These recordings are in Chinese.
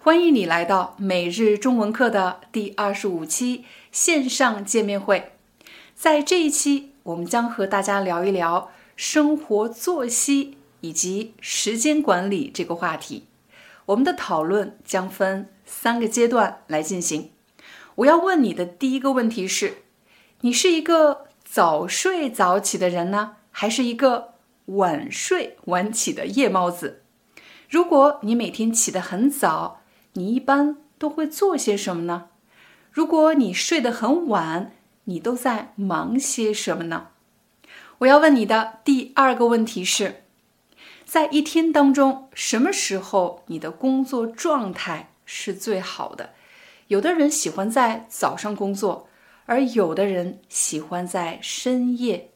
欢迎你来到每日中文课的第二十五期线上见面会。在这一期，我们将和大家聊一聊生活作息以及时间管理这个话题。我们的讨论将分三个阶段来进行。我要问你的第一个问题是：你是一个早睡早起的人呢，还是一个晚睡晚起的夜猫子？如果你每天起得很早，你一般都会做些什么呢？如果你睡得很晚，你都在忙些什么呢？我要问你的第二个问题是，在一天当中，什么时候你的工作状态是最好的？有的人喜欢在早上工作，而有的人喜欢在深夜。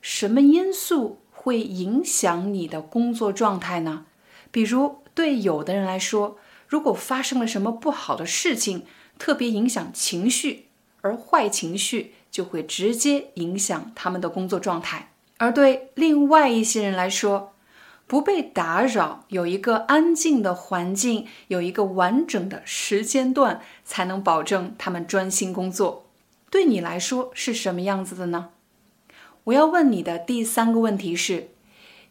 什么因素会影响你的工作状态呢？比如，对有的人来说，如果发生了什么不好的事情，特别影响情绪，而坏情绪就会直接影响他们的工作状态。而对另外一些人来说，不被打扰，有一个安静的环境，有一个完整的时间段，才能保证他们专心工作。对你来说是什么样子的呢？我要问你的第三个问题是：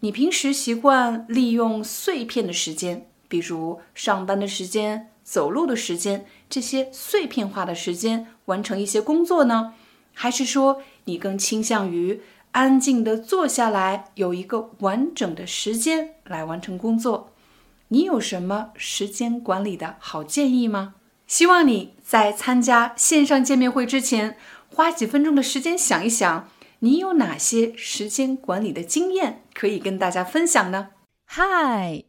你平时习惯利用碎片的时间？比如上班的时间、走路的时间，这些碎片化的时间完成一些工作呢？还是说你更倾向于安静的坐下来，有一个完整的时间来完成工作？你有什么时间管理的好建议吗？希望你在参加线上见面会之前，花几分钟的时间想一想，你有哪些时间管理的经验可以跟大家分享呢？Hi。